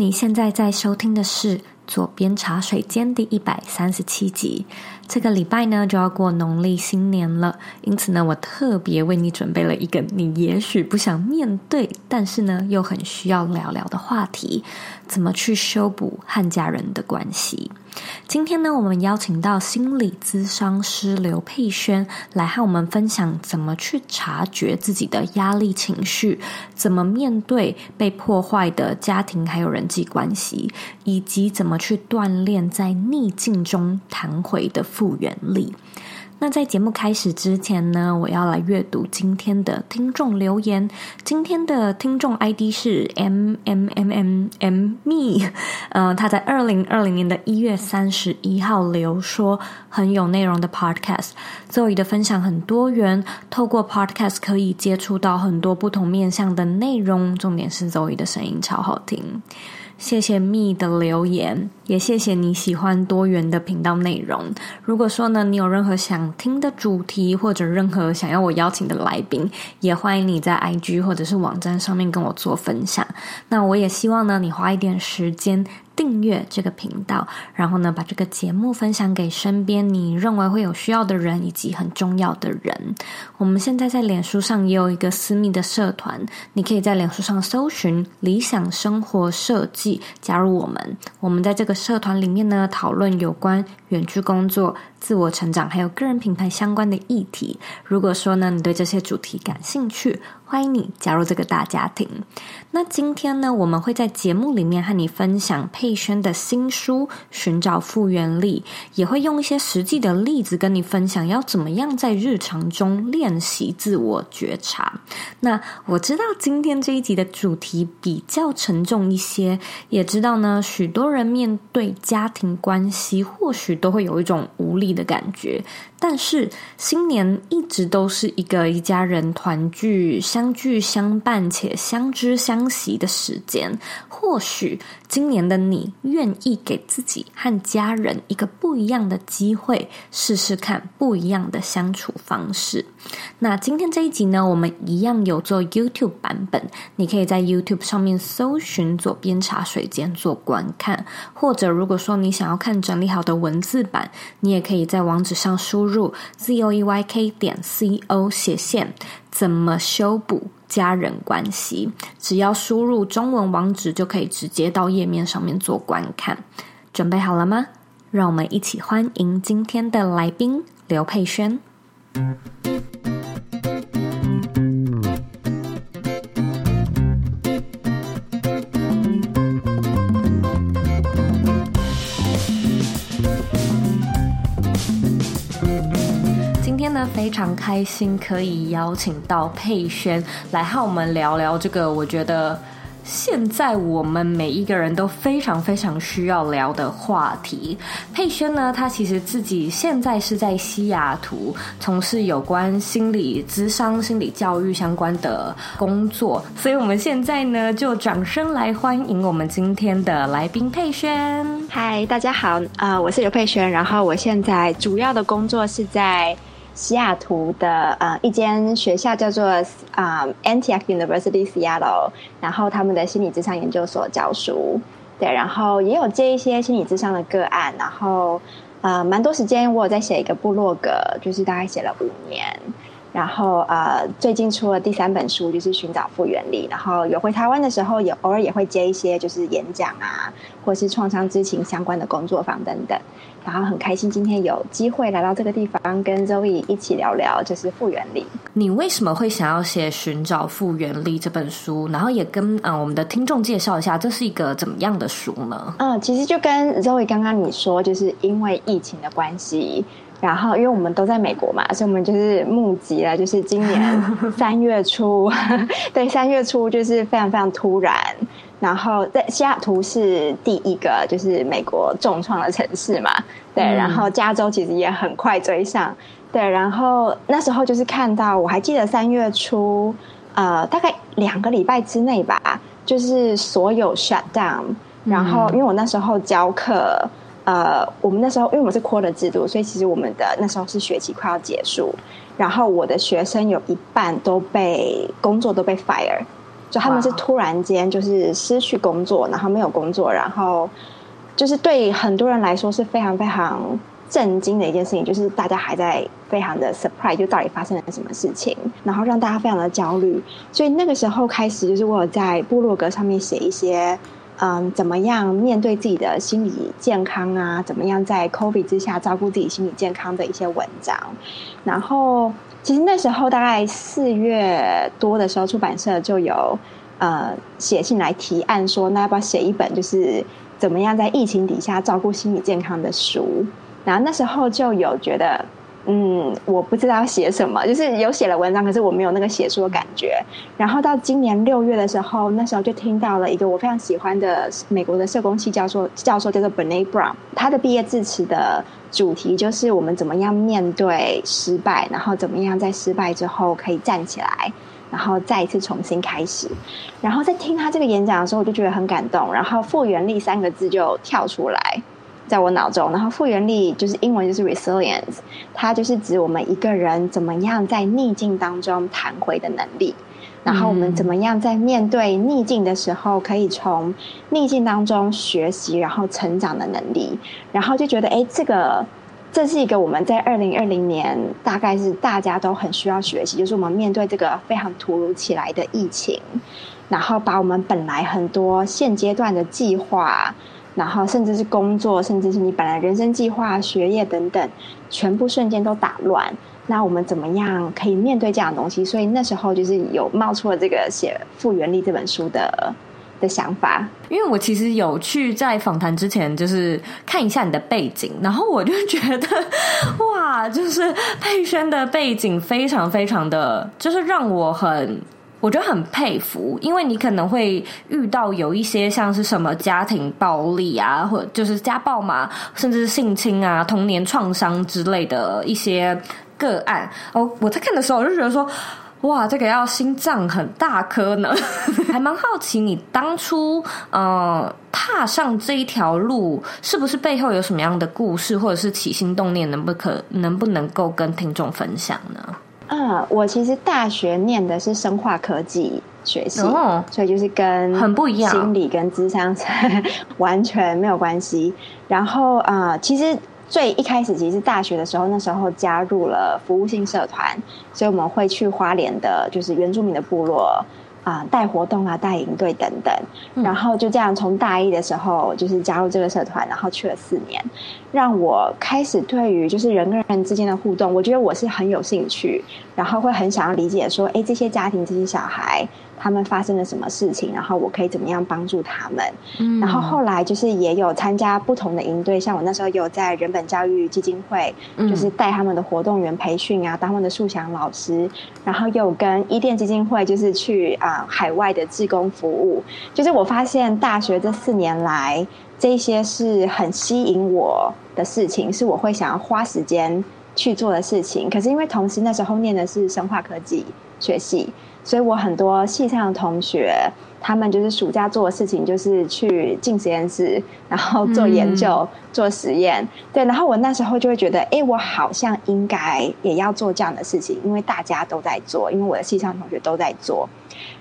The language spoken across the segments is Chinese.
你现在在收听的是《左边茶水间》第一百三十七集。这个礼拜呢，就要过农历新年了，因此呢，我特别为你准备了一个你也许不想面对，但是呢，又很需要聊聊的话题：怎么去修补和家人的关系。今天呢，我们邀请到心理咨商师刘佩轩来和我们分享怎么去察觉自己的压力情绪，怎么面对被破坏的家庭还有人际关系，以及怎么去锻炼在逆境中弹回的复原力。那在节目开始之前呢，我要来阅读今天的听众留言。今天的听众 ID 是 M M M M M Me，呃，他在二零二零年的一月三十一号留说，很有内容的 podcast，周瑜的分享很多元，透过 Podcast 可以接触到很多不同面向的内容，重点是周瑜的声音超好听。谢谢蜜的留言，也谢谢你喜欢多元的频道内容。如果说呢，你有任何想听的主题，或者任何想要我邀请的来宾，也欢迎你在 IG 或者是网站上面跟我做分享。那我也希望呢，你花一点时间。订阅这个频道，然后呢，把这个节目分享给身边你认为会有需要的人以及很重要的人。我们现在在脸书上也有一个私密的社团，你可以在脸书上搜寻“理想生活设计”，加入我们。我们在这个社团里面呢，讨论有关远距工作、自我成长还有个人品牌相关的议题。如果说呢，你对这些主题感兴趣，欢迎你加入这个大家庭。那今天呢，我们会在节目里面和你分享佩轩的新书《寻找复原力》，也会用一些实际的例子跟你分享，要怎么样在日常中练习自我觉察。那我知道今天这一集的主题比较沉重一些，也知道呢，许多人面对家庭关系，或许都会有一种无力的感觉。但是新年一直都是一个一家人团聚、相聚相伴且相知相惜的时间。或许今年的你愿意给自己和家人一个不一样的机会，试试看不一样的相处方式。那今天这一集呢，我们一样有做 YouTube 版本，你可以在 YouTube 上面搜寻“左边茶水间”做观看，或者如果说你想要看整理好的文字版，你也可以在网址上输入 zoeyk 点 co 斜线怎么修补家人关系，只要输入中文网址就可以直接到页面上面做观看。准备好了吗？让我们一起欢迎今天的来宾刘佩轩。非常开心可以邀请到佩轩来和我们聊聊这个，我觉得现在我们每一个人都非常非常需要聊的话题。佩轩呢，他其实自己现在是在西雅图从事有关心理咨商、心理教育相关的工作，所以我们现在呢就掌声来欢迎我们今天的来宾佩轩。嗨，大家好，呃，我是刘佩轩，然后我现在主要的工作是在。西雅图的呃一间学校叫做啊、Antioch University Seattle，然后他们的心理智商研究所教书，对，然后也有接一些心理智商的个案，然后呃蛮多时间我有在写一个部落格，就是大概写了五年，然后呃最近出了第三本书，就是寻找复原力，然后有回台湾的时候，也偶尔也会接一些就是演讲啊，或是创伤知情相关的工作坊等等。然后很开心今天有机会来到这个地方，跟 Zoe 一起聊聊就是复原力。你为什么会想要写《寻找复原力》这本书？然后也跟嗯、呃、我们的听众介绍一下，这是一个怎么样的书呢？嗯，其实就跟 Zoe 刚刚你说，就是因为疫情的关系，然后因为我们都在美国嘛，所以我们就是募集了，就是今年三月初，对，三月初就是非常非常突然。然后在西雅图是第一个，就是美国重创的城市嘛，对。嗯、然后加州其实也很快追上，对。然后那时候就是看到，我还记得三月初，呃，大概两个礼拜之内吧，就是所有 shut down。然后因为我那时候教课，呃，我们那时候因为我们是 quarter 制度，所以其实我们的那时候是学期快要结束，然后我的学生有一半都被工作都被 fire。就他们是突然间就是失去工作，然后没有工作，然后就是对很多人来说是非常非常震惊的一件事情，就是大家还在非常的 surprise，就到底发生了什么事情，然后让大家非常的焦虑。所以那个时候开始，就是我有在部落格上面写一些，嗯，怎么样面对自己的心理健康啊，怎么样在 COVID 之下照顾自己心理健康的一些文章，然后。其实那时候大概四月多的时候，出版社就有呃写信来提案说，那要不要写一本就是怎么样在疫情底下照顾心理健康的书？然后那时候就有觉得，嗯，我不知道写什么，就是有写了文章，可是我没有那个写书的感觉。然后到今年六月的时候，那时候就听到了一个我非常喜欢的美国的社工系教授，教授叫做 Brené Brown，他的毕业致辞的。主题就是我们怎么样面对失败，然后怎么样在失败之后可以站起来，然后再一次重新开始。然后在听他这个演讲的时候，我就觉得很感动。然后复原力三个字就跳出来在我脑中。然后复原力就是英文就是 resilience，它就是指我们一个人怎么样在逆境当中弹回的能力。然后我们怎么样在面对逆境的时候，可以从逆境当中学习，然后成长的能力。然后就觉得，哎，这个这是一个我们在二零二零年大概是大家都很需要学习，就是我们面对这个非常突如其来的疫情，然后把我们本来很多现阶段的计划，然后甚至是工作，甚至是你本来人生计划、学业等等，全部瞬间都打乱。那我们怎么样可以面对这样的东西？所以那时候就是有冒出了这个写《复原力》这本书的的想法。因为我其实有去在访谈之前就是看一下你的背景，然后我就觉得哇，就是佩轩的背景非常非常的，就是让我很我觉得很佩服。因为你可能会遇到有一些像是什么家庭暴力啊，或者就是家暴嘛，甚至是性侵啊、童年创伤之类的一些。个案哦，我在看的时候我就觉得说，哇，这个要心脏很大颗呢，还蛮好奇你当初呃踏上这一条路，是不是背后有什么样的故事，或者是起心动念，能不可能不能够跟听众分享呢？啊，我其实大学念的是生化科技学系，哦，所以就是跟很不一样，心理跟智商 完全没有关系。然后啊，呃，其实。最一开始其实是大学的时候，那时候加入了服务性社团，所以我们会去花莲的，就是原住民的部落啊，带活动啊，带营队等等。然后就这样从大一的时候就是加入这个社团，然后去了四年，让我开始对于就是人跟人之间的互动，我觉得我是很有兴趣，然后会很想要理解说，哎，这些家庭这些小孩。他们发生了什么事情，然后我可以怎么样帮助他们？嗯，然后后来就是也有参加不同的营队，像我那时候有在人本教育基金会，就是带他们的活动员培训啊，当他们的素养老师，然后又跟伊甸基金会就是去啊、呃、海外的志工服务。就是我发现大学这四年来，这些是很吸引我的事情，是我会想要花时间去做的事情。可是因为同时那时候念的是生化科技学系。所以我很多系上的同学，他们就是暑假做的事情，就是去进实验室，然后做研究、嗯、做实验。对，然后我那时候就会觉得，哎，我好像应该也要做这样的事情，因为大家都在做，因为我的系上的同学都在做。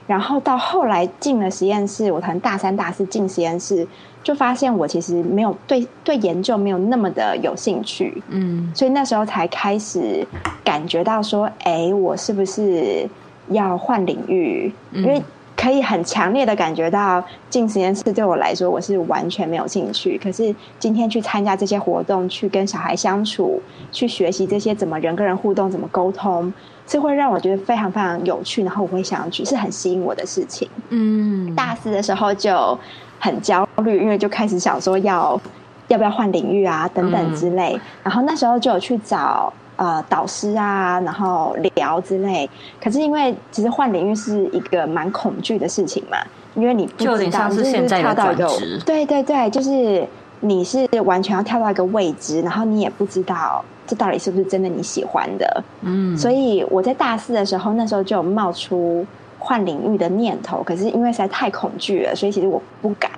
然后到后来进了实验室，我可能大三、大四进实验室，就发现我其实没有对对研究没有那么的有兴趣。嗯，所以那时候才开始感觉到说，哎，我是不是？要换领域，因为可以很强烈的感觉到进实验室对我来说，我是完全没有兴趣。可是今天去参加这些活动，去跟小孩相处，去学习这些怎么人跟人互动，怎么沟通，是会让我觉得非常非常有趣。然后我会想要去，是很吸引我的事情。嗯，大四的时候就很焦虑，因为就开始想说要要不要换领域啊等等之类。然后那时候就有去找。呃，导师啊，然后聊之类。可是因为其实换领域是一个蛮恐惧的事情嘛，因为你不知道，就像是现在跳到一个，对对对，就是你是完全要跳到一个未知，然后你也不知道这到底是不是真的你喜欢的。嗯，所以我在大四的时候，那时候就有冒出换领域的念头，可是因为实在太恐惧了，所以其实我不敢。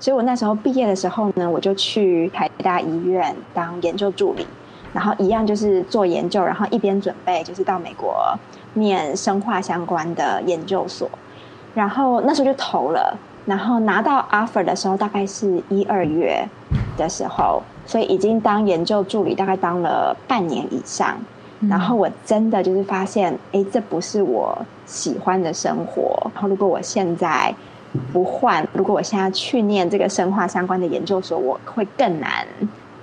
所以我那时候毕业的时候呢，我就去台大医院当研究助理。然后一样就是做研究，然后一边准备就是到美国念生化相关的研究所。然后那时候就投了，然后拿到 offer 的时候大概是一二月的时候，所以已经当研究助理大概当了半年以上。然后我真的就是发现，哎，这不是我喜欢的生活。然后如果我现在不换，如果我现在去念这个生化相关的研究所，我会更难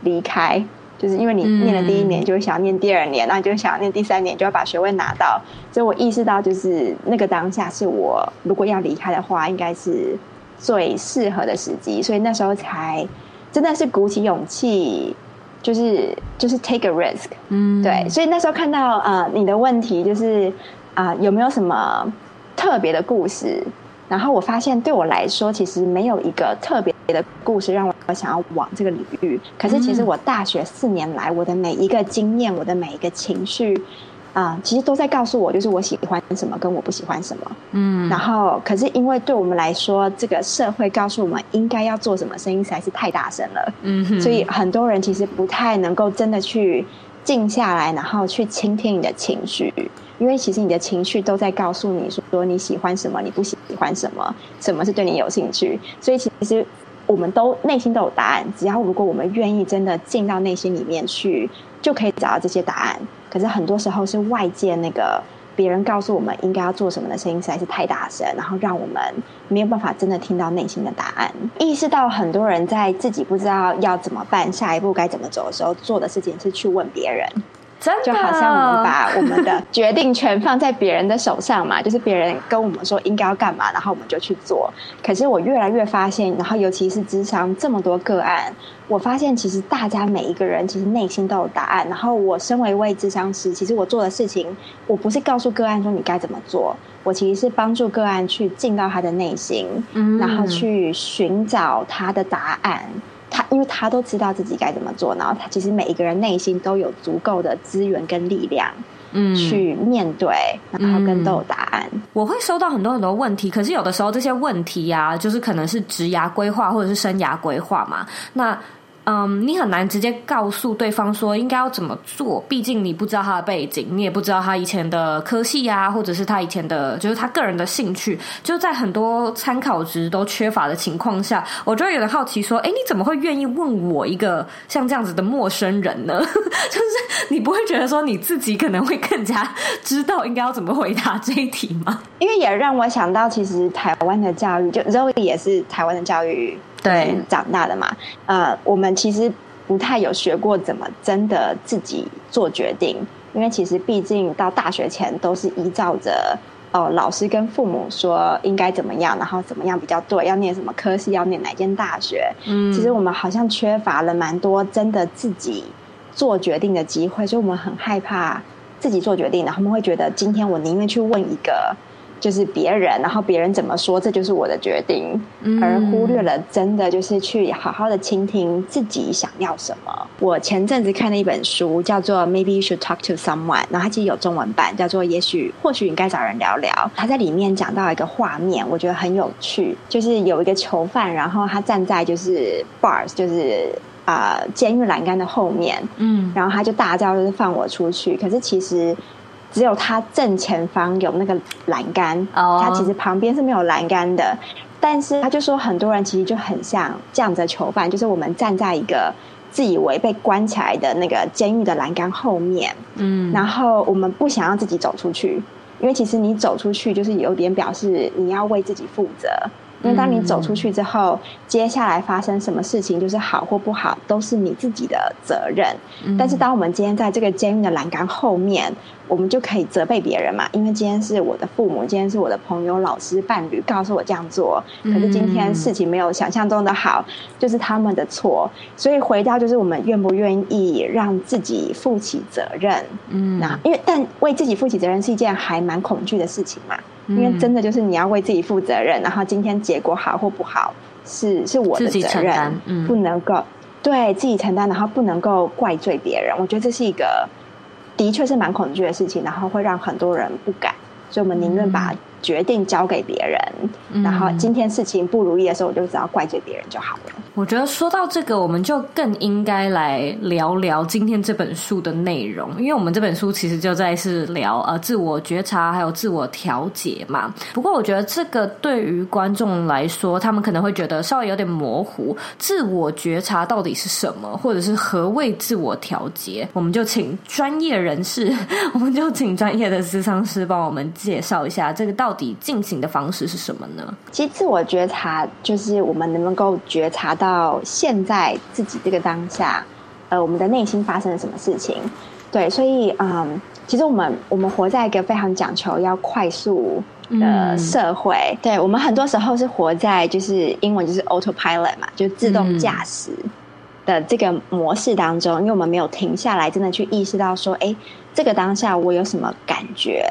离开。就是因为你念了第一年，就会想要念第二年，然后你就想要念第三年，就要把学位拿到。所以我意识到，就是那个当下是我如果要离开的话，应该是最适合的时机。所以那时候才真的是鼓起勇气。就是就是 take a risk，嗯，对，所以那时候看到呃你的问题就是啊、呃、有没有什么特别的故事？然后我发现对我来说其实没有一个特别的故事让我想要往这个领域。可是其实我大学四年来我的每一个经验，我的每一个情绪。啊、呃，其实都在告诉我，就是我喜欢什么，跟我不喜欢什么。嗯，然后，可是因为对我们来说，这个社会告诉我们应该要做什么，声音实在是太大声了。嗯，所以很多人其实不太能够真的去静下来，然后去倾听你的情绪，因为其实你的情绪都在告诉你说你喜欢什么，你不喜欢什么，什么是对你有兴趣。所以其实我们都内心都有答案，只要如果我们愿意真的进到内心里面去，就可以找到这些答案。可是很多时候是外界那个别人告诉我们应该要做什么的声音实在是太大声，然后让我们没有办法真的听到内心的答案。意识到很多人在自己不知道要怎么办、下一步该怎么走的时候，做的事情是去问别人。真的，就好像我们把我们的决定权放在别人的手上嘛，就是别人跟我们说应该要干嘛，然后我们就去做。可是我越来越发现，然后尤其是智商这么多个案，我发现其实大家每一个人其实内心都有答案。然后我身为一位智商师，其实我做的事情，我不是告诉个案说你该怎么做，我其实是帮助个案去进到他的内心，嗯，然后去寻找他的答案。他因为他都知道自己该怎么做，然后他其实每一个人内心都有足够的资源跟力量，嗯，去面对，然后跟都有答案。我会收到很多很多问题，可是有的时候这些问题呀、啊，就是可能是职涯规划或者是生涯规划嘛，那。嗯你很难直接告诉对方说应该要怎么做，毕竟你不知道他的背景，你也不知道他以前的科系、啊，或者是他以前的，就是他个人的兴趣，就在很多参考值都缺乏的情况下，我就会有点好奇说，哎，你怎么会愿意问我一个像这样子的陌生人呢？就是你不会觉得说你自己可能会更加知道应该要怎么回答这一题吗？因为也让我想到，其实台湾的教育，就 Zoe 也是台湾的教育。对，长大的嘛，呃，我们其实不太有学过怎么真的自己做决定，因为其实毕竟到大学前都是依照着哦、呃，老师跟父母说应该怎么样，然后怎么样比较对，要念什么科系，要念哪间大学。嗯，其实我们好像缺乏了蛮多真的自己做决定的机会，所以我们很害怕自己做决定，然后我们会觉得今天我宁愿去问一个。就是别人，然后别人怎么说，这就是我的决定，嗯、而忽略了真的就是去好好的倾听自己想要什么。我前阵子看了一本书，叫做《Maybe You Should Talk to Someone》，然后它其实有中文版，叫做《也许或许你该找人聊聊》。他在里面讲到一个画面，我觉得很有趣，就是有一个囚犯，然后他站在就是 bars，就是啊、呃、监狱栏杆的后面，嗯，然后他就大叫就是放我出去，可是其实。只有他正前方有那个栏杆，oh. 他其实旁边是没有栏杆的。但是他就说，很多人其实就很像这样的囚犯，就是我们站在一个自以为被关起来的那个监狱的栏杆后面，嗯，然后我们不想要自己走出去，因为其实你走出去就是有点表示你要为自己负责。因为当你走出去之后，嗯、接下来发生什么事情，就是好或不好，都是你自己的责任。嗯、但是，当我们今天在这个监狱的栏杆后面，我们就可以责备别人嘛？因为今天是我的父母，今天是我的朋友、老师、伴侣告诉我这样做，可是今天事情没有想象中的好，就是他们的错。所以，回到就是我们愿不愿意让自己负起责任？嗯，那因为但为自己负起责任是一件还蛮恐惧的事情嘛。因为真的就是你要为自己负责任，然后今天结果好或不好是是我的责任，嗯、不能够对自己承担，然后不能够怪罪别人。我觉得这是一个的确是蛮恐惧的事情，然后会让很多人不敢，所以我们宁愿把决定交给别人，嗯、然后今天事情不如意的时候，我就只要怪罪别人就好了。我觉得说到这个，我们就更应该来聊聊今天这本书的内容，因为我们这本书其实就在是聊呃自我觉察还有自我调节嘛。不过我觉得这个对于观众来说，他们可能会觉得稍微有点模糊，自我觉察到底是什么，或者是何谓自我调节？我们就请专业人士，我们就请专业的咨商师帮我们介绍一下这个到底进行的方式是什么呢？其实自我觉察就是我们能不能够觉察到。现在自己这个当下，呃，我们的内心发生了什么事情？对，所以，嗯，其实我们我们活在一个非常讲求要快速的社会，嗯、对，我们很多时候是活在就是英文就是 autopilot 嘛，就自动驾驶的这个模式当中，因为我们没有停下来，真的去意识到说，哎，这个当下我有什么感觉？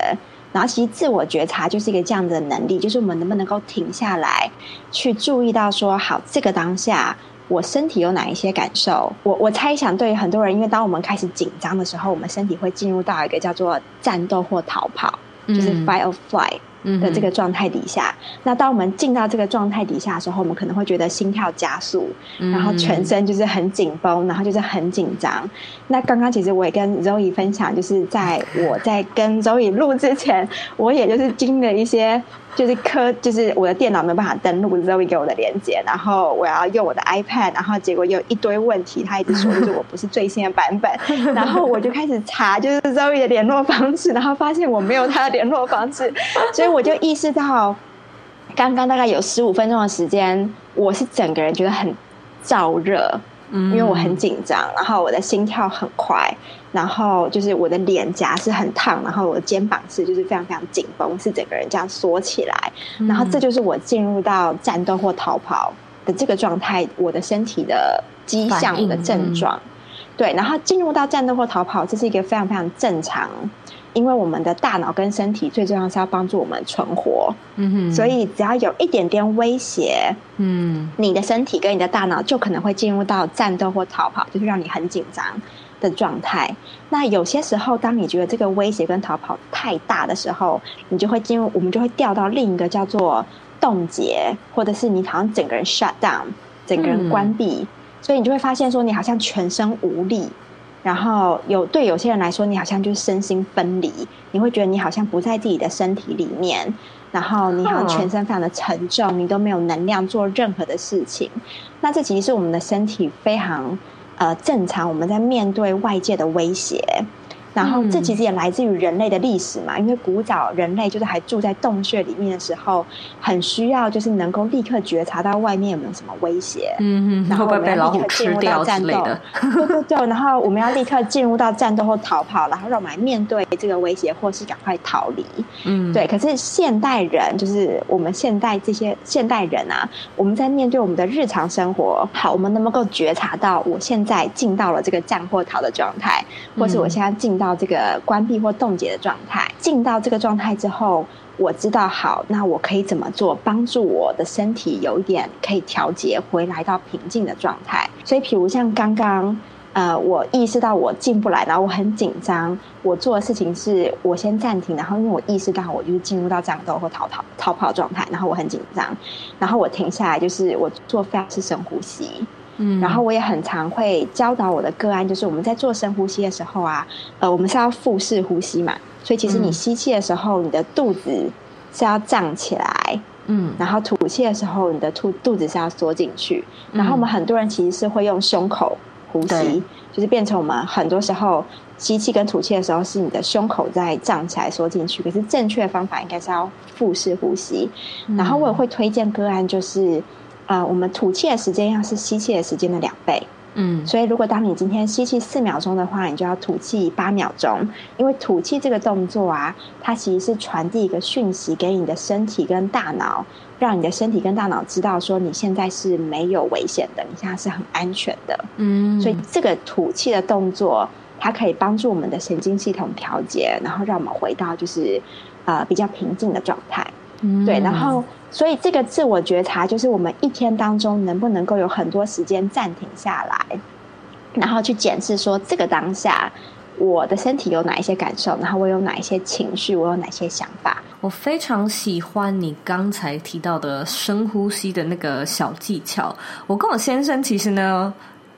然后，其实自我觉察就是一个这样的能力，就是我们能不能够停下来，去注意到说，好，这个当下我身体有哪一些感受？我我猜想，对于很多人，因为当我们开始紧张的时候，我们身体会进入到一个叫做战斗或逃跑，就是 fight or flight。的这个状态底下，嗯、那当我们进到这个状态底下的时候，我们可能会觉得心跳加速，嗯、然后全身就是很紧绷，然后就是很紧张。那刚刚其实我也跟 Zoe 分享，就是在我在跟 Zoe 录之前，我也就是经历了一些。就是科，就是我的电脑没有办法登录 Zoe 给我的连接，然后我要用我的 iPad，然后结果有一堆问题，他一直说就是我不是最新的版本，然后我就开始查就是 Zoe 的联络方式，然后发现我没有他的联络方式，所以我就意识到，刚刚大概有十五分钟的时间，我是整个人觉得很燥热。因为我很紧张，然后我的心跳很快，然后就是我的脸颊是很烫，然后我的肩膀是就是非常非常紧绷，是整个人这样缩起来，然后这就是我进入到战斗或逃跑的这个状态，我的身体的迹象的症状，对，然后进入到战斗或逃跑，这是一个非常非常正常。因为我们的大脑跟身体最重要是要帮助我们存活，嗯哼，所以只要有一点点威胁，嗯，你的身体跟你的大脑就可能会进入到战斗或逃跑，就是让你很紧张的状态。那有些时候，当你觉得这个威胁跟逃跑太大的时候，你就会进入，我们就会掉到另一个叫做冻结，或者是你好像整个人 shut down，整个人关闭，嗯，所以你就会发现说，你好像全身无力。然后有对有些人来说，你好像就是身心分离，你会觉得你好像不在自己的身体里面，然后你好像全身非常的沉重，你都没有能量做任何的事情。那这其实是我们的身体非常呃正常，我们在面对外界的威胁。然后这其实也来自于人类的历史嘛，因为古早人类就是还住在洞穴里面的时候，很需要就是能够立刻觉察到外面有没有什么威胁，嗯嗯，然后我们要立刻进入到战斗，对对对，然后我们要立刻进入到战斗或逃跑，然后让我们来面对这个威胁，或是赶快逃离，嗯，对。可是现代人就是我们现代这些现代人啊，我们在面对我们的日常生活，好，我们能不能够觉察到我现在进到了这个战或逃的状态，或是我现在进。到这个关闭或冻结的状态，进到这个状态之后，我知道好，那我可以怎么做，帮助我的身体有一点可以调节回来到平静的状态。所以，譬如像刚刚，呃，我意识到我进不来，然后我很紧张，我做的事情是我先暂停，然后因为我意识到我就是进入到战斗或逃逃逃跑状态，然后我很紧张，然后我停下来，就是我做非常是深呼吸。嗯，然后我也很常会教导我的个案，就是我们在做深呼吸的时候啊，呃，我们是要腹式呼吸嘛，所以其实你吸气的时候，你的肚子是要胀起来，嗯，然后吐气的时候，你的肚肚子是要缩进去，然后我们很多人其实是会用胸口呼吸，就是变成我们很多时候吸气跟吐气的时候是你的胸口在胀起来缩进去，可是正确的方法应该是要腹式呼吸，然后我也会推荐个案就是。啊、呃，我们吐气的时间要是吸气的时间的两倍，嗯，所以如果当你今天吸气四秒钟的话，你就要吐气八秒钟，因为吐气这个动作啊，它其实是传递一个讯息给你的身体跟大脑，让你的身体跟大脑知道说你现在是没有危险的，你现在是很安全的，嗯，所以这个吐气的动作，它可以帮助我们的神经系统调节，然后让我们回到就是呃比较平静的状态，嗯，对，然后。所以，这个自我觉察就是我们一天当中能不能够有很多时间暂停下来，然后去检视说，这个当下我的身体有哪一些感受，然后我有哪一些情绪，我有哪些想法。我非常喜欢你刚才提到的深呼吸的那个小技巧。我跟我先生其实呢，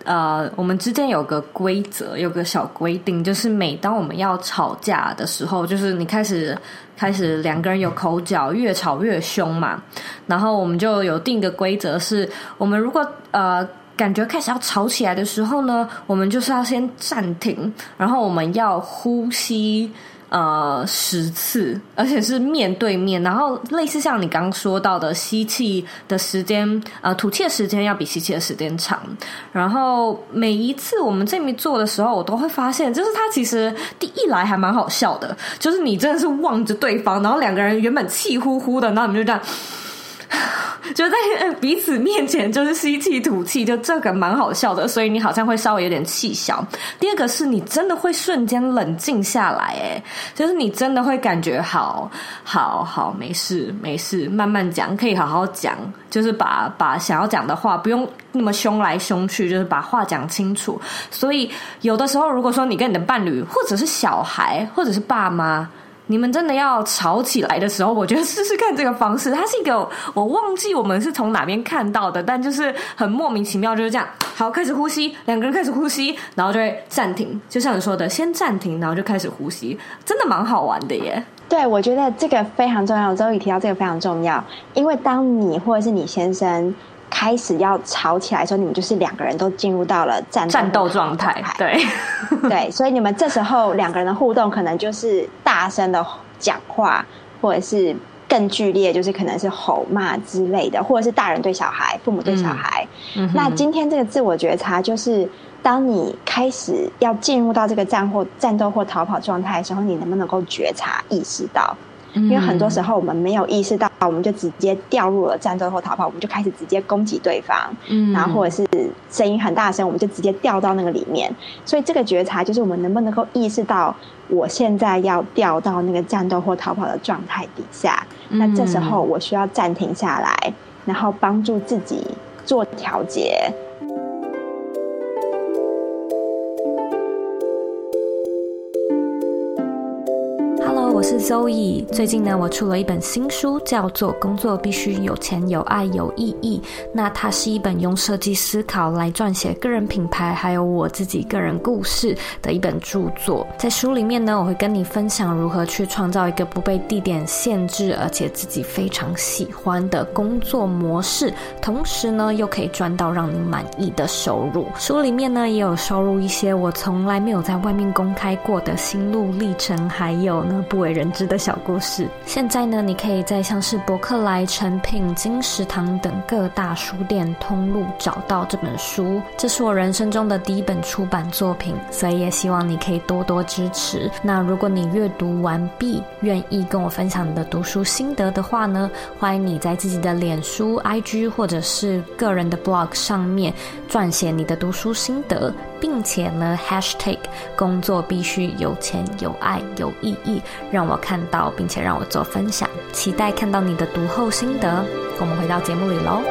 呃，我们之间有个规则，有个小规定，就是每当我们要吵架的时候，就是你开始开始两个人有口角，越吵越凶嘛，然后我们就有定个规则，是我们如果呃感觉开始要吵起来的时候呢，我们就是要先暂停，然后我们要呼吸。呃，十次，而且是面对面，然后类似像你刚刚说到的，吸气的时间，呃，吐气的时间要比吸气的时间长。然后每一次我们这么做的时候，我都会发现，就是他其实第一来还蛮好笑的，就是你真的是望着对方，然后两个人原本气呼呼的，然后你们就这样。就在彼此面前，就是吸气吐气，就这个蛮好笑的，所以你好像会稍微有点气消。第二个是你真的会瞬间冷静下来，哎，就是你真的会感觉好好好，没事没事，慢慢讲，可以好好讲，就是把把想要讲的话不用那么凶来凶去，就是把话讲清楚。所以有的时候，如果说你跟你的伴侣，或者是小孩，或者是爸妈。你们真的要吵起来的时候，我觉得试试看这个方式。它是一个我忘记我们是从哪边看到的，但就是很莫名其妙，就是这样。好，开始呼吸，两个人开始呼吸，然后就会暂停。就像你说的，先暂停，然后就开始呼吸，真的蛮好玩的耶。对，我觉得这个非常重要。周宇提到这个非常重要，因为当你或者是你先生。开始要吵起来的时候，你们就是两个人都进入到了战战斗状态。对 对，所以你们这时候两个人的互动可能就是大声的讲话，或者是更剧烈，就是可能是吼骂之类的，或者是大人对小孩、父母对小孩。嗯，那今天这个自我觉察，就是当你开始要进入到这个战或战斗或逃跑状态的时候，你能不能够觉察、意识到？因为很多时候我们没有意识到，我们就直接掉入了战斗或逃跑，我们就开始直接攻击对方，嗯，然后或者是声音很大声，我们就直接掉到那个里面。所以这个觉察就是我们能不能够意识到，我现在要掉到那个战斗或逃跑的状态底下，那这时候我需要暂停下来，然后帮助自己做调节。是 Zoe，最近呢，我出了一本新书，叫做《工作必须有钱、有爱、有意义》。那它是一本用设计思考来撰写个人品牌，还有我自己个人故事的一本著作。在书里面呢，我会跟你分享如何去创造一个不被地点限制，而且自己非常喜欢的工作模式，同时呢，又可以赚到让你满意的收入。书里面呢，也有收录一些我从来没有在外面公开过的心路历程，还有呢，不为人知的小故事。现在呢，你可以在像是博客来、诚品、金石堂等各大书店通路找到这本书。这是我人生中的第一本出版作品，所以也希望你可以多多支持。那如果你阅读完毕，愿意跟我分享你的读书心得的话呢，欢迎你在自己的脸书、IG 或者是个人的 blog 上面撰写你的读书心得。并且呢，#hashtag 工作必须有钱、有爱、有意义，让我看到，并且让我做分享。期待看到你的读后心得。我们回到节目里喽。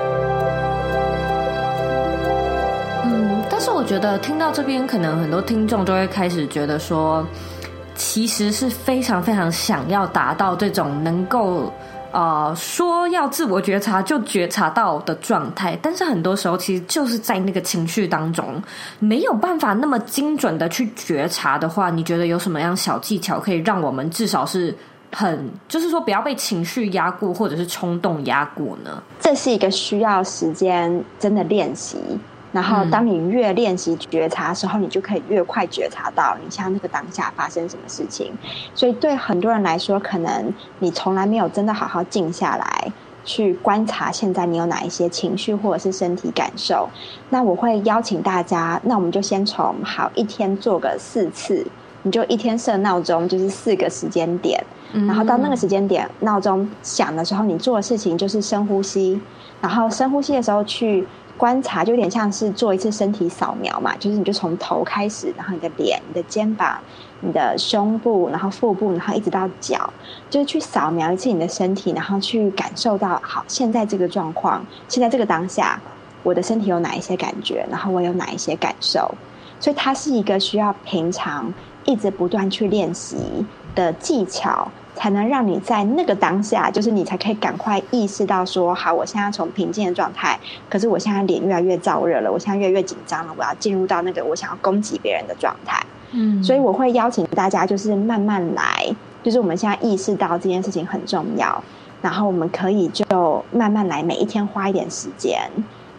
嗯，但是我觉得听到这边，可能很多听众就会开始觉得说，其实是非常非常想要达到这种能够。呃，说要自我觉察就觉察到的状态，但是很多时候其实就是在那个情绪当中，没有办法那么精准的去觉察的话，你觉得有什么样小技巧可以让我们至少是很，就是说不要被情绪压过或者是冲动压过呢？这是一个需要时间真的练习。然后，当你越练习觉察的时候，你就可以越快觉察到你像那个当下发生什么事情。所以，对很多人来说，可能你从来没有真的好好静下来去观察现在你有哪一些情绪或者是身体感受。那我会邀请大家，那我们就先从好一天做个四次，你就一天设闹钟，就是四个时间点。然后到那个时间点，闹钟响的时候，你做的事情就是深呼吸。然后深呼吸的时候去。观察就有点像是做一次身体扫描嘛，就是你就从头开始，然后你的脸、你的肩膀、你的胸部，然后腹部，然后一直到脚，就是去扫描一次你的身体，然后去感受到，好，现在这个状况，现在这个当下，我的身体有哪一些感觉，然后我有哪一些感受，所以它是一个需要平常一直不断去练习的技巧。才能让你在那个当下，就是你才可以赶快意识到说，好，我现在从平静的状态，可是我现在脸越来越燥热了，我现在越来越紧张了，我要进入到那个我想要攻击别人的状态。嗯，所以我会邀请大家，就是慢慢来，就是我们现在意识到这件事情很重要，然后我们可以就慢慢来，每一天花一点时间，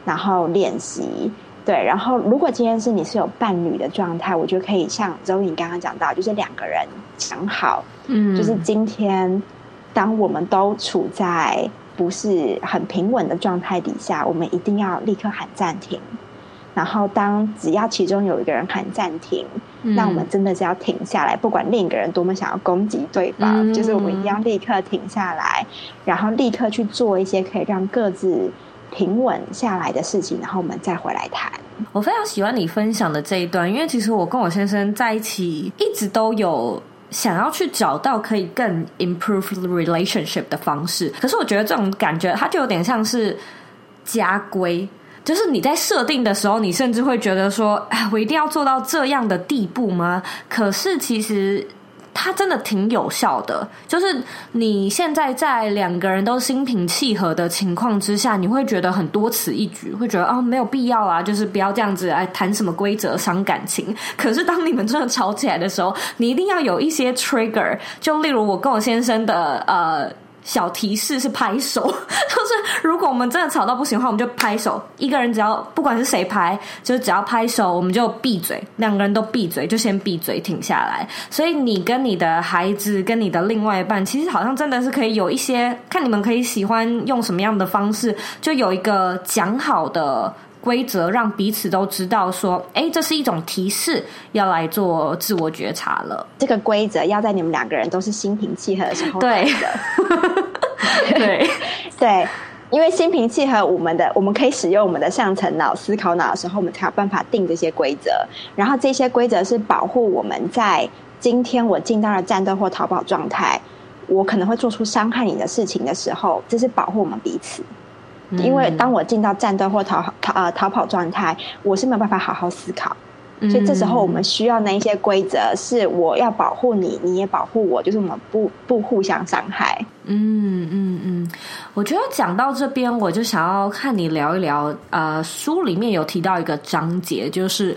然后练习。对，然后如果今天是你是有伴侣的状态，我觉得可以像周颖刚刚讲到，就是两个人讲好，嗯，就是今天当我们都处在不是很平稳的状态底下，我们一定要立刻喊暂停。然后当只要其中有一个人喊暂停，嗯，那我们真的是要停下来，不管另一个人多么想要攻击对方，嗯，就是我们一定要立刻停下来，然后立刻去做一些可以让各自。平稳下来的事情，然后我们再回来谈。我非常喜欢你分享的这一段，因为其实我跟我先生在一起，一直都有想要去找到可以更 improve relationship 的方式。可是我觉得这种感觉，它就有点像是家规，就是你在设定的时候，你甚至会觉得说，哎，我一定要做到这样的地步吗？可是其实。它真的挺有效的，就是你现在在两个人都心平气和的情况之下，你会觉得很多此一举，会觉得啊、哦、没有必要啊，就是不要这样子来谈什么规则伤感情。可是当你们真的吵起来的时候，你一定要有一些 trigger，就例如我跟我先生的呃。小提示是拍手，就是如果我们真的吵到不行的话，我们就拍手。一个人只要不管是谁拍，就是只要拍手，我们就闭嘴，两个人都闭嘴，就先闭嘴，停下来。所以你跟你的孩子，跟你的另外一半，其实好像真的是可以有一些，看你们可以喜欢用什么样的方式，就有一个讲好的。规则让彼此都知道，说，哎，这是一种提示，要来做自我觉察了。这个规则要在你们两个人都是心平气和的时候对的。对，对，因为心平气和，我们的我们可以使用我们的上层脑思考脑的时候，我们才有办法定这些规则。然后这些规则是保护我们在今天我进到了战斗或逃跑状态，我可能会做出伤害你的事情的时候，这是保护我们彼此。因为当我进到战斗或逃逃呃逃跑状态，我是没有办法好好思考，所以这时候我们需要那一些规则，是我要保护你，你也保护我，就是我们不不互相伤害。嗯嗯嗯，我觉得讲到这边，我就想要看你聊一聊，呃，书里面有提到一个章节，就是。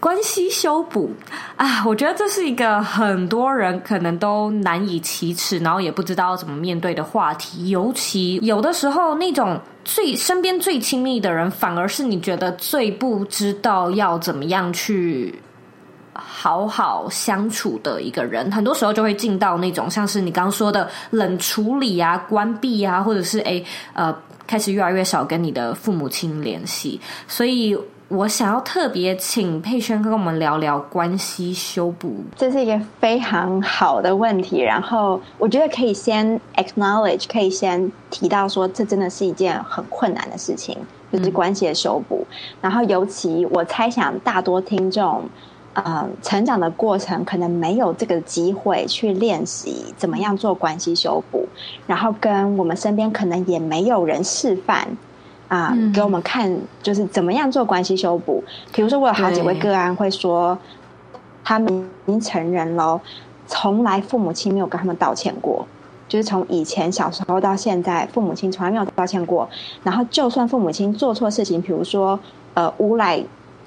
关系修补啊，我觉得这是一个很多人可能都难以启齿，然后也不知道怎么面对的话题。尤其有的时候，那种最身边最亲密的人，反而是你觉得最不知道要怎么样去好好相处的一个人。很多时候就会进到那种像是你刚刚说的冷处理啊、关闭啊，或者是诶呃开始越来越少跟你的父母亲联系，所以。我想要特别请佩萱跟我们聊聊关系修补，这是一个非常好的问题。然后我觉得可以先 acknowledge，可以先提到说，这真的是一件很困难的事情，就是关系的修补。然后尤其我猜想，大多听众，呃，成长的过程可能没有这个机会去练习怎么样做关系修补，然后跟我们身边可能也没有人示范。啊，给我们看就是怎么样做关系修补。比如说，我有好几位个案会说，他们已经成人了，从来父母亲没有跟他们道歉过，就是从以前小时候到现在，父母亲从来没有道歉过。然后，就算父母亲做错事情，比如说呃诬赖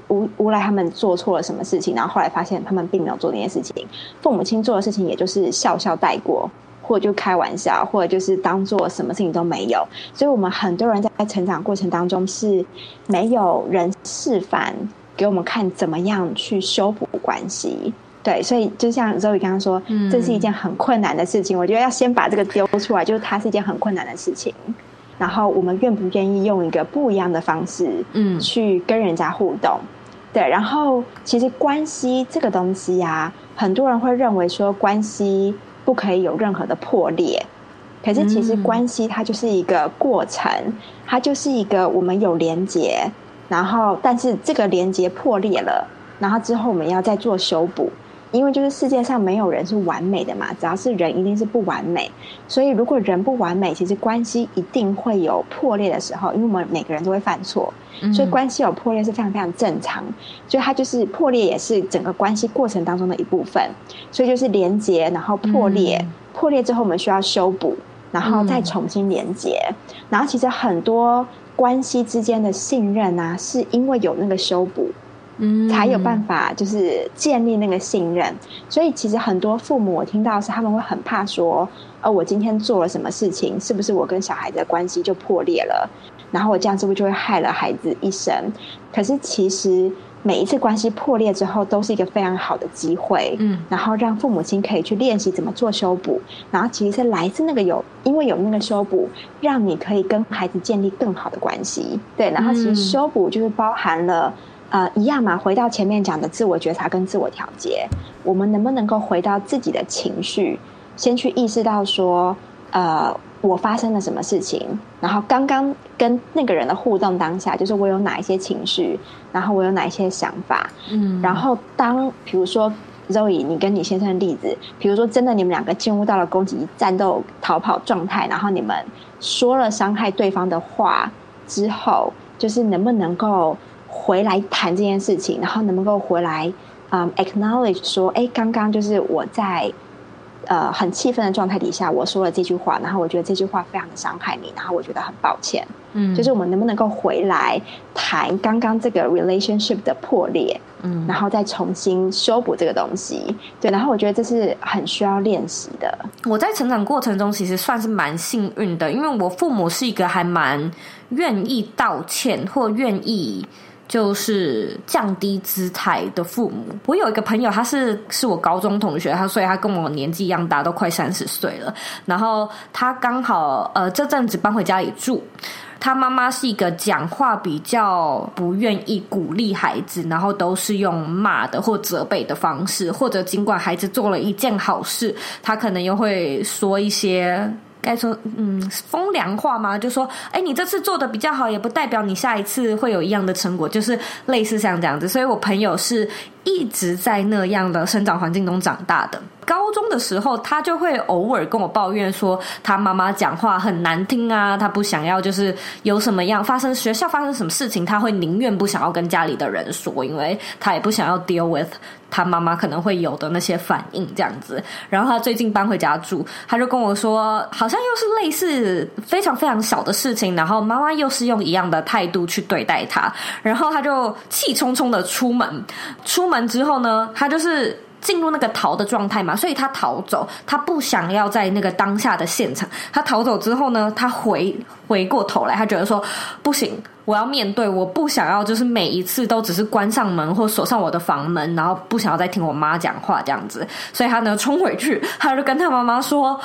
诬诬赖他们做错了什么事情，然后后来发现他们并没有做那件事情，父母亲做的事情也就是笑笑带过。或者就开玩笑，或者就是当做什么事情都没有，所以我们很多人在成长过程当中是没有人示范给我们看怎么样去修补关系。对，所以就像 Zoe 刚刚说，这是一件很困难的事情。嗯、我觉得要先把这个丢出来，就是它是一件很困难的事情。然后我们愿不愿意用一个不一样的方式，嗯，去跟人家互动？对，然后其实关系这个东西呀、啊，很多人会认为说关系。不可以有任何的破裂，可是其实关系它就是一个过程，它就是一个我们有连接，然后但是这个连接破裂了，然后之后我们要再做修补。因为就是世界上没有人是完美的嘛，只要是人一定是不完美，所以如果人不完美，其实关系一定会有破裂的时候，因为我们每个人都会犯错，所以关系有破裂是非常非常正常，所以它就是破裂也是整个关系过程当中的一部分，所以就是连接，然后破裂，破裂之后我们需要修补，然后再重新连接。嗯、然后其实很多关系之间的信任啊，是因为有那个修补。嗯，才有办法就是建立那个信任，所以其实很多父母我听到是他们会很怕说，呃，我今天做了什么事情，是不是我跟小孩子的关系就破裂了？然后我这样是不是就会害了孩子一生？可是其实每一次关系破裂之后，都是一个非常好的机会，嗯，然后让父母亲可以去练习怎么做修补，然后其实是来自那个有，因为有那个修补，让你可以跟孩子建立更好的关系，对，然后其实修补就是包含了。呃，一样嘛，回到前面讲的自我觉察跟自我调节，我们能不能够回到自己的情绪，先去意识到说，呃，我发生了什么事情，然后刚刚跟那个人的互动当下，就是我有哪一些情绪，然后我有哪一些想法，嗯，然后当比如说 Zoe，你跟你先生的例子，比如说真的你们两个进入到了攻击、战斗、逃跑状态，然后你们说了伤害对方的话之后，就是能不能够。回来谈这件事情，然后能不能够回来，嗯，acknowledge 说，哎，刚刚就是我在，呃，很气愤的状态底下，我说了这句话，然后我觉得这句话非常的伤害你，然后我觉得很抱歉，嗯，就是我们能不能够回来谈刚刚这个 relationship 的破裂，嗯，然后再重新修补这个东西，对，然后我觉得这是很需要练习的。我在成长过程中其实算是蛮幸运的，因为我父母是一个还蛮愿意道歉或愿意。就是降低姿态的父母。我有一个朋友，他是是我高中同学，他所以他跟我年纪一样大，都快三十岁了。然后他刚好呃这阵子搬回家里住。他妈妈是一个讲话比较不愿意鼓励孩子，然后都是用骂的或责备的方式，或者尽管孩子做了一件好事，他可能又会说一些。该说嗯风凉话吗？就说哎，你这次做的比较好，也不代表你下一次会有一样的成果，就是类似像这样子。所以我朋友是一直在那样的生长环境中长大的。高中的时候，他就会偶尔跟我抱怨说，他妈妈讲话很难听啊，他不想要，就是有什么样发生学校发生什么事情，他会宁愿不想要跟家里的人说，因为他也不想要 deal with 他妈妈可能会有的那些反应这样子。然后他最近搬回家住，他就跟我说，好像又是类似非常非常小的事情，然后妈妈又是用一样的态度去对待他，然后他就气冲冲的出门。出门之后呢，他就是。进入那个逃的状态嘛，所以他逃走，他不想要在那个当下的现场。他逃走之后呢，他回回过头来，他觉得说不行，我要面对，我不想要就是每一次都只是关上门或锁上我的房门，然后不想要再听我妈讲话这样子。所以他呢冲回去，他就跟他妈妈说：“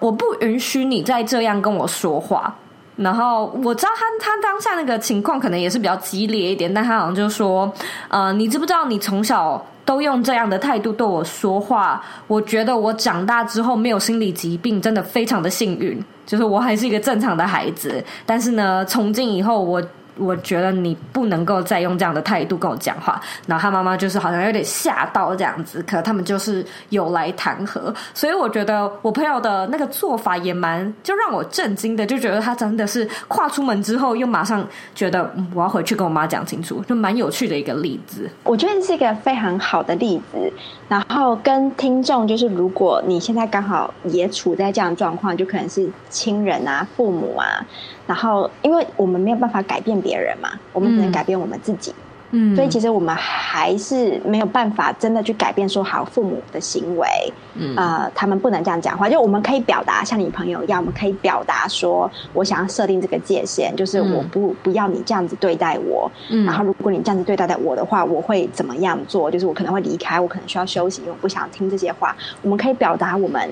我不允许你再这样跟我说话。”然后我知道他他当下那个情况可能也是比较激烈一点，但他好像就说：“呃，你知不知道你从小？”都用这样的态度对我说话，我觉得我长大之后没有心理疾病，真的非常的幸运，就是我还是一个正常的孩子。但是呢，从今以后我。我觉得你不能够再用这样的态度跟我讲话。然后他妈妈就是好像有点吓到这样子，可他们就是有来谈和。所以我觉得我朋友的那个做法也蛮就让我震惊的，就觉得他真的是跨出门之后又马上觉得我要回去跟我妈讲清楚，就蛮有趣的一个例子。我觉得是一个非常好的例子。然后跟听众就是，如果你现在刚好也处在这样状况，就可能是亲人啊、父母啊。然后，因为我们没有办法改变别人嘛，我们只能改变我们自己。嗯，所以其实我们还是没有办法真的去改变说好父母的行为。嗯，呃，他们不能这样讲话。就我们可以表达，像你朋友一样，我们可以表达说，我想要设定这个界限，就是我不不要你这样子对待我。嗯，然后如果你这样子对待我的话，我会怎么样做？就是我可能会离开，我可能需要休息，因为我不想听这些话。我们可以表达我们。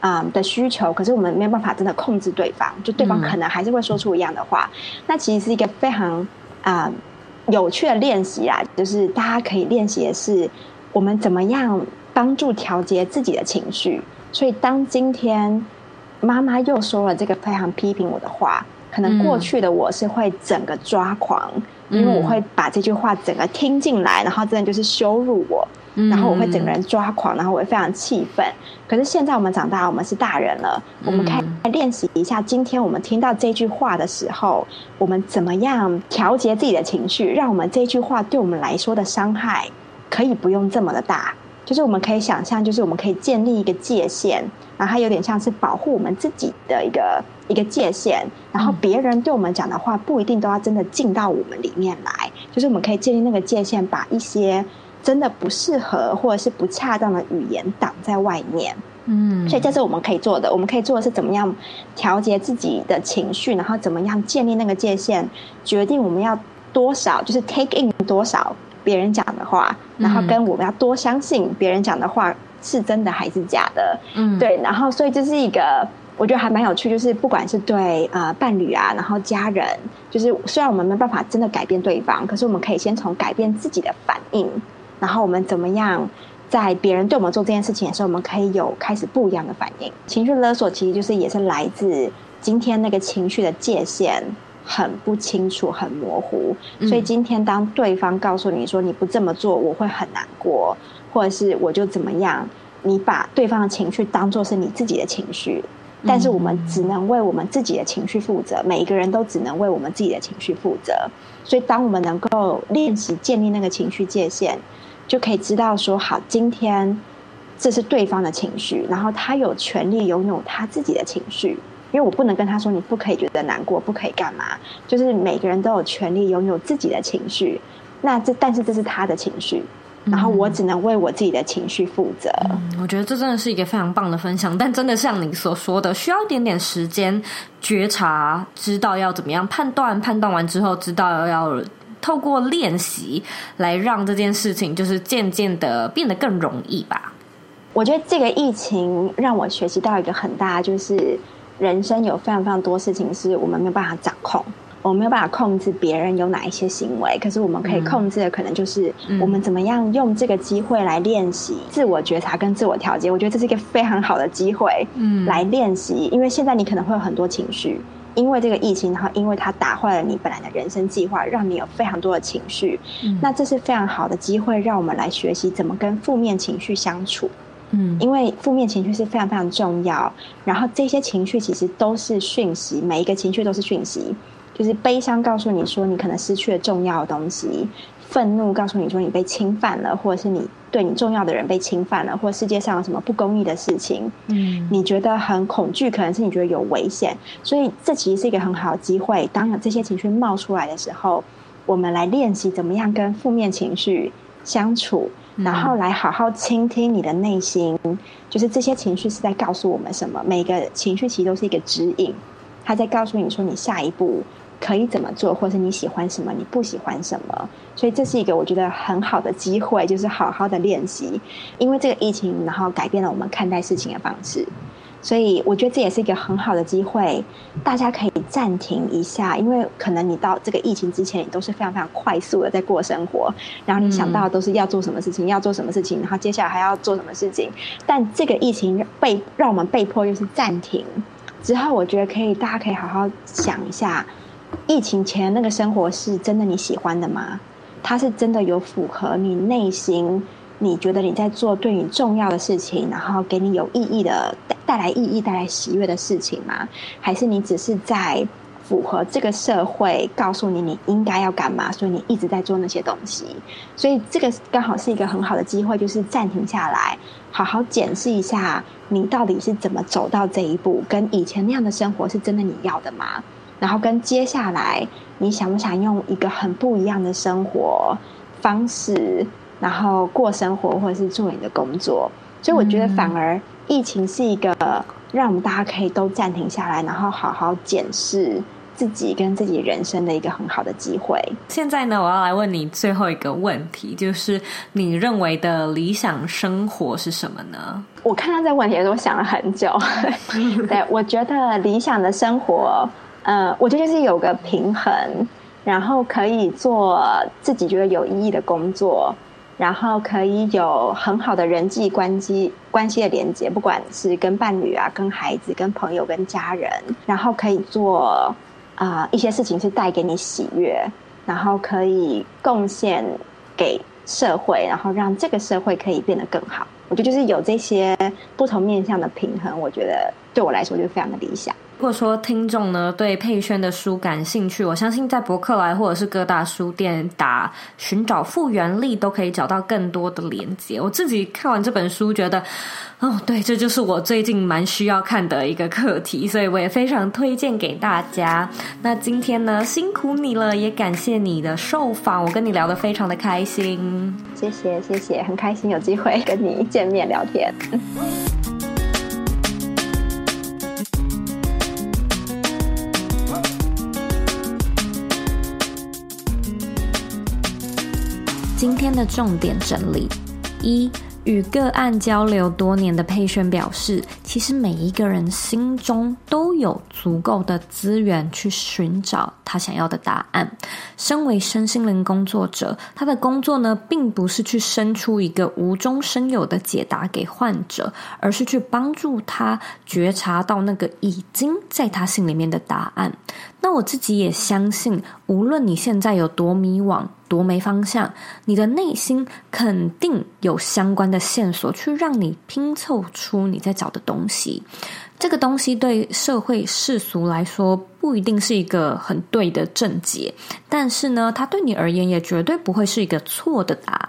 啊、嗯、的需求，可是我们没有办法真的控制对方，就对方可能还是会说出一样的话。嗯、那其实是一个非常啊、嗯、有趣的练习啊，就是大家可以练习的是，我们怎么样帮助调节自己的情绪。所以当今天妈妈又说了这个非常批评我的话，可能过去的我是会整个抓狂，嗯、因为我会把这句话整个听进来，然后真的就是羞辱我。然后我会整个人抓狂，然后我会非常气愤。可是现在我们长大，我们是大人了，我们可以练习一下。今天我们听到这句话的时候，我们怎么样调节自己的情绪，让我们这句话对我们来说的伤害可以不用这么的大。就是我们可以想象，就是我们可以建立一个界限，然后它有点像是保护我们自己的一个一个界限，然后别人对我们讲的话不一定都要真的进到我们里面来，就是我们可以建立那个界限，把一些真的不适合或者是不恰当的语言挡在外面。嗯，所以这是我们可以做的，我们可以做的是怎么样调节自己的情绪，然后怎么样建立那个界限，决定我们要多少，就是 take in 多少。别人讲的话，然后跟我们要多相信别人讲的话是真的还是假的，嗯，对，然后所以这是一个我觉得还蛮有趣，就是不管是对呃伴侣啊，然后家人，就是虽然我们没办法真的改变对方，可是我们可以先从改变自己的反应，然后我们怎么样在别人对我们做这件事情的时候，我们可以有开始不一样的反应。情绪勒索其实就是也是来自今天那个情绪的界限。很不清楚，很模糊，所以今天当对方告诉你说你不这么做，我会很难过，或者是我就怎么样，你把对方的情绪当作是你自己的情绪，但是我们只能为我们自己的情绪负责，每一个人都只能为我们自己的情绪负责。所以当我们能够练习建立那个情绪界限，就可以知道说，好，今天这是对方的情绪，然后他有权利拥有他自己的情绪。因为我不能跟他说，你不可以觉得难过，不可以干嘛，就是每个人都有权利拥有自己的情绪。那这但是这是他的情绪，然后我只能为我自己的情绪负责。嗯，我觉得这真的是一个非常棒的分享，但真的像你所说的，需要一点点时间觉察，知道要怎么样判断，判断完之后知道要透过练习来让这件事情就是渐渐的变得更容易吧。我觉得这个疫情让我学习到一个很大就是。人生有非常非常多事情是我们没有办法掌控，我们没有办法控制别人有哪一些行为，可是我们可以控制的可能就是我们怎么样用这个机会来练习自我觉察跟自我调节。我觉得这是一个非常好的机会，嗯，来练习，因为现在你可能会有很多情绪，因为这个疫情，然后因为它打坏了你本来的人生计划，让你有非常多的情绪，那这是非常好的机会，让我们来学习怎么跟负面情绪相处。嗯，因为负面情绪是非常非常重要，然后这些情绪其实都是讯息，每一个情绪都是讯息。就是悲伤告诉你说你可能失去了重要的东西，愤怒告诉你说你被侵犯了，或者是你对你重要的人被侵犯了，或者世界上有什么不公义的事情，嗯，你觉得很恐惧，可能是你觉得有危险，所以这其实是一个很好的机会。当有这些情绪冒出来的时候，我们来练习怎么样跟负面情绪相处。然后来好好倾听你的内心，就是这些情绪是在告诉我们什么？每个情绪其实都是一个指引，它在告诉你说你下一步可以怎么做，或是你喜欢什么，你不喜欢什么。所以这是一个我觉得很好的机会，就是好好的练习，因为这个疫情，然后改变了我们看待事情的方式。所以我觉得这也是一个很好的机会，大家可以暂停一下，因为可能你到这个疫情之前，你都是非常非常快速的在过生活，然后你想到的都是要做什么事情，要做什么事情，然后接下来还要做什么事情。但这个疫情被让我们被迫又是暂停之后，我觉得可以，大家可以好好想一下，疫情前那个生活是真的你喜欢的吗？它是真的有符合你内心？你觉得你在做对你重要的事情，然后给你有意义的带带来意义、带来喜悦的事情吗？还是你只是在符合这个社会告诉你你应该要干嘛，所以你一直在做那些东西？所以这个刚好是一个很好的机会，就是暂停下来，好好检视一下你到底是怎么走到这一步，跟以前那样的生活是真的你要的吗？然后跟接下来你想不想用一个很不一样的生活方式？然后过生活，或者是做你的工作，所以我觉得反而疫情是一个让我们大家可以都暂停下来，然后好好检视自己跟自己人生的一个很好的机会。现在呢，我要来问你最后一个问题，就是你认为的理想生活是什么呢？我看到这个问题的时候，我想了很久。对，我觉得理想的生活，呃，我觉得就是有个平衡，然后可以做自己觉得有意义的工作。然后可以有很好的人际关系关系的连接，不管是跟伴侣啊、跟孩子、跟朋友、跟家人，然后可以做啊、一些事情是带给你喜悦，然后可以贡献给社会，然后让这个社会可以变得更好。我觉得就是有这些不同面向的平衡，我觉得对我来说就非常的理想。如果说听众呢对佩萱的书感兴趣，我相信在博客来或者是各大书店打“寻找复原力”都可以找到更多的连接。我自己看完这本书，觉得哦，对，这就是我最近蛮需要看的一个课题，所以我也非常推荐给大家。那今天呢，辛苦你了，也感谢你的受访，我跟你聊得非常的开心。谢谢，谢谢，很开心有机会跟你见面聊天。今天的重点整理：一、与个案交流多年的佩萱表示，其实每一个人心中都有足够的资源去寻找他想要的答案。身为身心灵工作者，他的工作呢，并不是去生出一个无中生有的解答给患者，而是去帮助他觉察到那个已经在他心里面的答案。那我自己也相信，无论你现在有多迷惘，多没方向，你的内心肯定有相关的线索，去让你拼凑出你在找的东西。这个东西对社会世俗来说，不一定是一个很对的正解，但是呢，它对你而言也绝对不会是一个错的答案。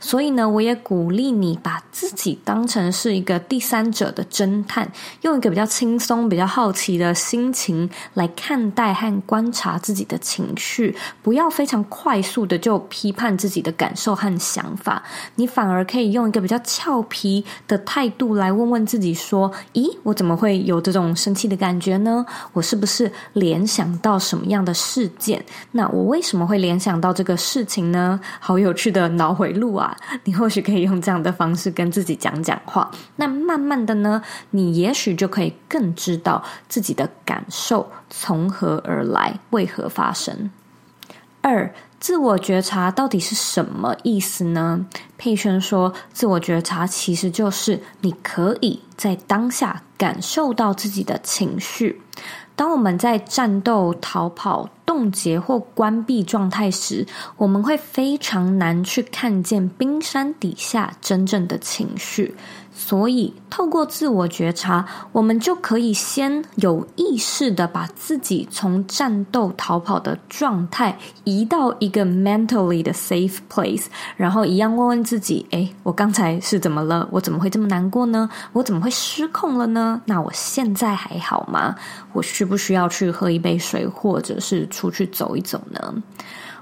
所以呢，我也鼓励你把自己当成是一个第三者的侦探，用一个比较轻松、比较好奇的心情来看待和观察自己的情绪，不要非常快速的就批判自己的感受和想法。你反而可以用一个比较俏皮的态度来问问自己说：“咦，我怎么会有这种生气的感觉呢？我是不是？”联想到什么样的事件？那我为什么会联想到这个事情呢？好有趣的脑回路啊！你或许可以用这样的方式跟自己讲讲话。那慢慢的呢，你也许就可以更知道自己的感受从何而来，为何发生。二，自我觉察到底是什么意思呢？佩萱说，自我觉察其实就是你可以在当下感受到自己的情绪。当我们在战斗、逃跑、冻结或关闭状态时，我们会非常难去看见冰山底下真正的情绪。所以，透过自我觉察，我们就可以先有意识地把自己从战斗、逃跑的状态移到一个 mentally 的 safe place，然后一样问问自己：诶，我刚才是怎么了？我怎么会这么难过呢？我怎么会失控了呢？那我现在还好吗？我需不需要去喝一杯水，或者是出去走一走呢？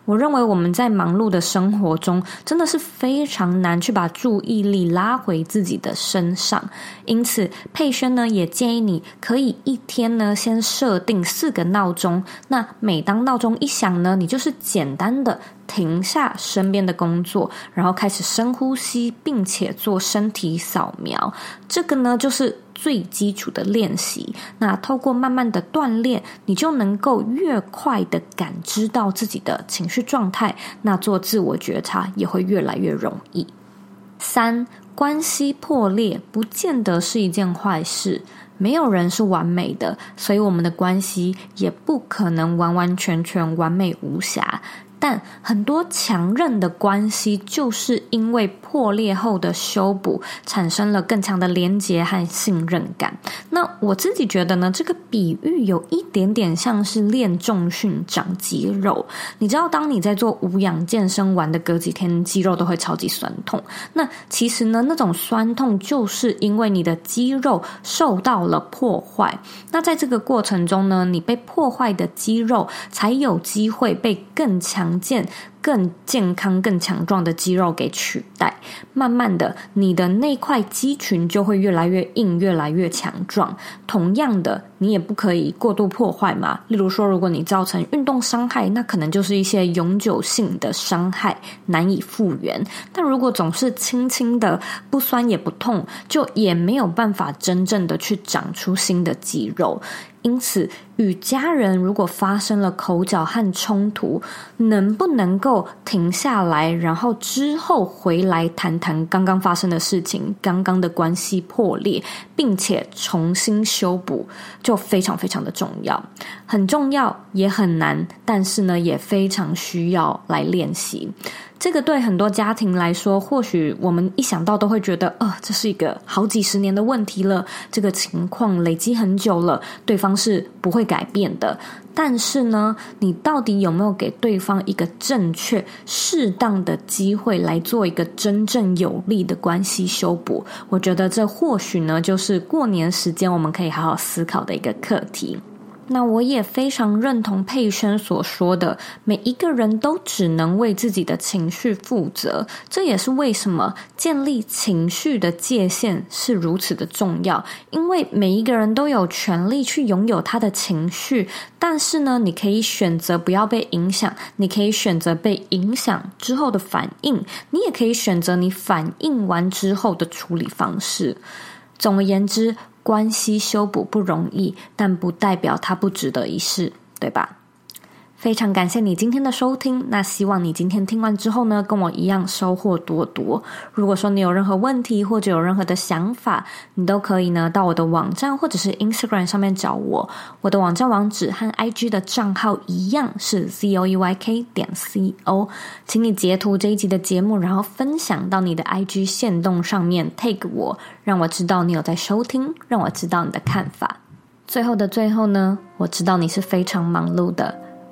我认为我们在忙碌的生活中，真的是非常难去把注意力拉回自己的身上。因此，佩萱呢也建议你可以一天呢先设定四个闹钟。那每当闹钟一响呢，你就是简单的停下身边的工作，然后开始深呼吸，并且做身体扫描。这个呢就是。最基础的练习，那透过慢慢的锻炼，你就能够越快的感知到自己的情绪状态，那做自我觉察也会越来越容易。三，关系破裂不见得是一件坏事，没有人是完美的，所以我们的关系也不可能完完全全完美无瑕。但很多强韧的关系，就是因为破裂后的修补，产生了更强的连结和信任感。那我自己觉得呢，这个比喻有一点点像是练重训长肌肉。你知道，当你在做无氧健身完的隔几天，肌肉都会超级酸痛。那其实呢，那种酸痛就是因为你的肌肉受到了破坏。那在这个过程中呢，你被破坏的肌肉才有机会被更强。常见。更健康、更强壮的肌肉给取代，慢慢的，你的那块肌群就会越来越硬、越来越强壮。同样的，你也不可以过度破坏嘛。例如说，如果你造成运动伤害，那可能就是一些永久性的伤害，难以复原。但如果总是轻轻的，不酸也不痛，就也没有办法真正的去长出新的肌肉。因此，与家人如果发生了口角和冲突，能不能够停下来，然后之后回来谈谈刚刚发生的事情，刚刚的关系破裂，并且重新修补，就非常非常的重要，很重要也很难，但是呢，也非常需要来练习。这个对很多家庭来说，或许我们一想到都会觉得，呃，这是一个好几十年的问题了，这个情况累积很久了，对方是不会改变的。但是呢，你到底有没有给对方一个正确、适当的机会来做一个真正有利的关系修补？我觉得这或许呢，就是过年时间我们可以好好思考的一个课题。那我也非常认同佩轩所说的，每一个人都只能为自己的情绪负责。这也是为什么建立情绪的界限是如此的重要。因为每一个人都有权利去拥有他的情绪，但是呢，你可以选择不要被影响，你可以选择被影响之后的反应，你也可以选择你反应完之后的处理方式。总而言之，关系修补不容易，但不代表它不值得一试，对吧？非常感谢你今天的收听，那希望你今天听完之后呢，跟我一样收获多多。如果说你有任何问题或者有任何的想法，你都可以呢到我的网站或者是 Instagram 上面找我。我的网站网址和 IG 的账号一样是 zoeyk 点 co，请你截图这一集的节目，然后分享到你的 IG 限动上面 tag 我，让我知道你有在收听，让我知道你的看法。最后的最后呢，我知道你是非常忙碌的。